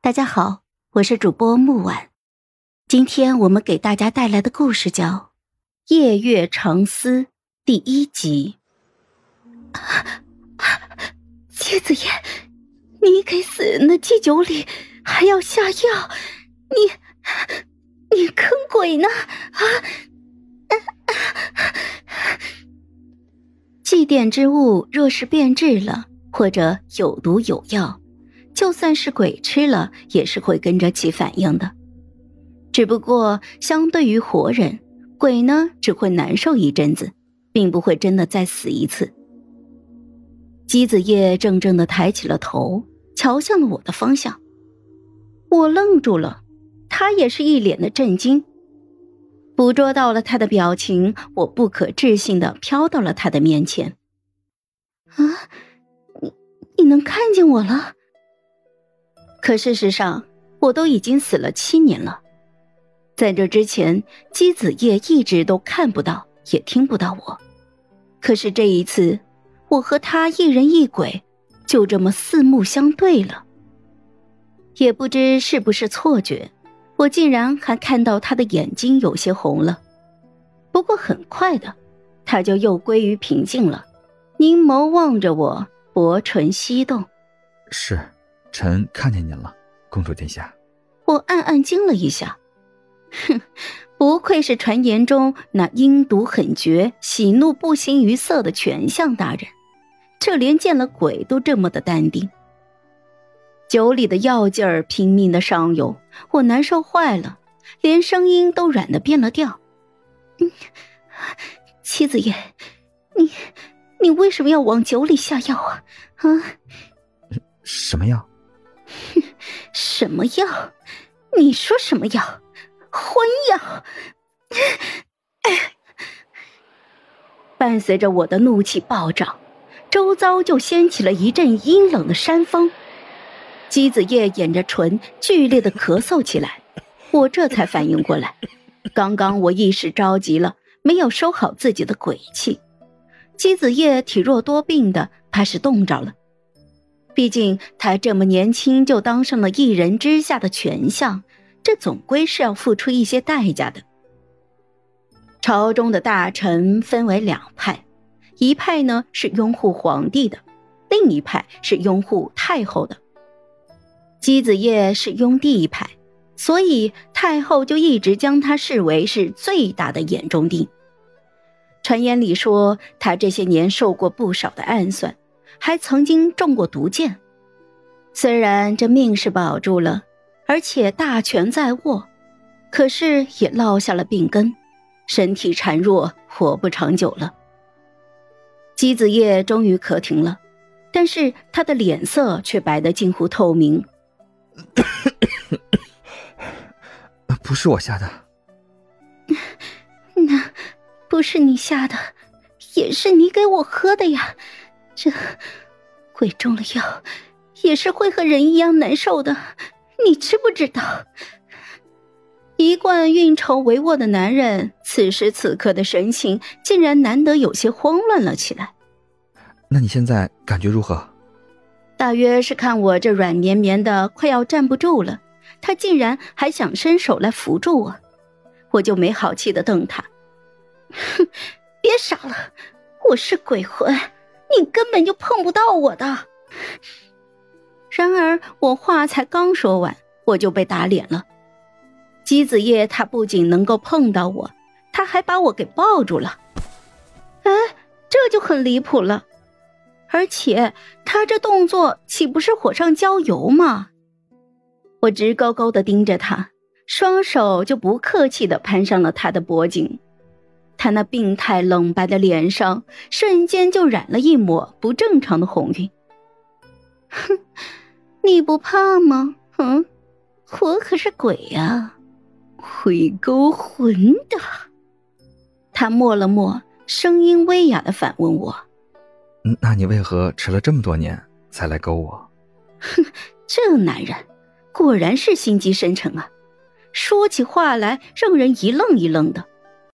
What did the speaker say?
大家好，我是主播木婉，今天我们给大家带来的故事叫《夜月长思》第一集。姬子夜，你给死人的祭酒里还要下药，你你坑鬼呢？啊！祭奠之物若是变质了，或者有毒有药。就算是鬼吃了，也是会跟着起反应的。只不过相对于活人，鬼呢只会难受一阵子，并不会真的再死一次。姬子夜怔怔的抬起了头，瞧向了我的方向。我愣住了，他也是一脸的震惊。捕捉到了他的表情，我不可置信的飘到了他的面前。啊，你你能看见我了？可事实上，我都已经死了七年了。在这之前，姬子夜一直都看不到，也听不到我。可是这一次，我和他一人一鬼，就这么四目相对了。也不知是不是错觉，我竟然还看到他的眼睛有些红了。不过很快的，他就又归于平静了，凝眸望着我，薄唇翕动。是。臣看见您了，公主殿下。我暗暗惊了一下，哼，不愧是传言中那阴毒狠绝、喜怒不形于色的权相大人，这连见了鬼都这么的淡定。酒里的药劲儿拼命的上涌，我难受坏了，连声音都软的变了调。嗯，妻子爷，你你为什么要往酒里下药啊？啊？什么药？什么药？你说什么药？昏药！伴随着我的怒气暴涨，周遭就掀起了一阵阴冷的山风。姬子夜掩着唇，剧烈的咳嗽起来。我这才反应过来，刚刚我一时着急了，没有收好自己的鬼气。姬子夜体弱多病的，怕是冻着了。毕竟他这么年轻就当上了一人之下的权相，这总归是要付出一些代价的。朝中的大臣分为两派，一派呢是拥护皇帝的，另一派是拥护太后的。姬子夜是拥帝派，所以太后就一直将他视为是最大的眼中钉。传言里说他这些年受过不少的暗算。还曾经中过毒箭，虽然这命是保住了，而且大权在握，可是也落下了病根，身体孱弱，活不长久了。姬子夜终于咳停了，但是他的脸色却白得近乎透明。不是我下的，那不是你下的，也是你给我喝的呀。这鬼中了药，也是会和人一样难受的，你知不知道？一贯运筹帷幄的男人，此时此刻的神情竟然难得有些慌乱了起来。那你现在感觉如何？大约是看我这软绵绵的快要站不住了，他竟然还想伸手来扶住我，我就没好气的瞪他：“ 哼，别傻了，我是鬼魂。”你根本就碰不到我的。然而我话才刚说完，我就被打脸了。姬子夜他不仅能够碰到我，他还把我给抱住了。哎，这就很离谱了。而且他这动作岂不是火上浇油吗？我直勾勾的盯着他，双手就不客气的攀上了他的脖颈。他那病态冷白的脸上瞬间就染了一抹不正常的红晕。哼，你不怕吗？嗯，我可是鬼呀，会勾魂的。他默了默，声音微哑的反问我：“那你为何迟了这么多年才来勾我？”哼，这男人果然是心机深沉啊，说起话来让人一愣一愣的。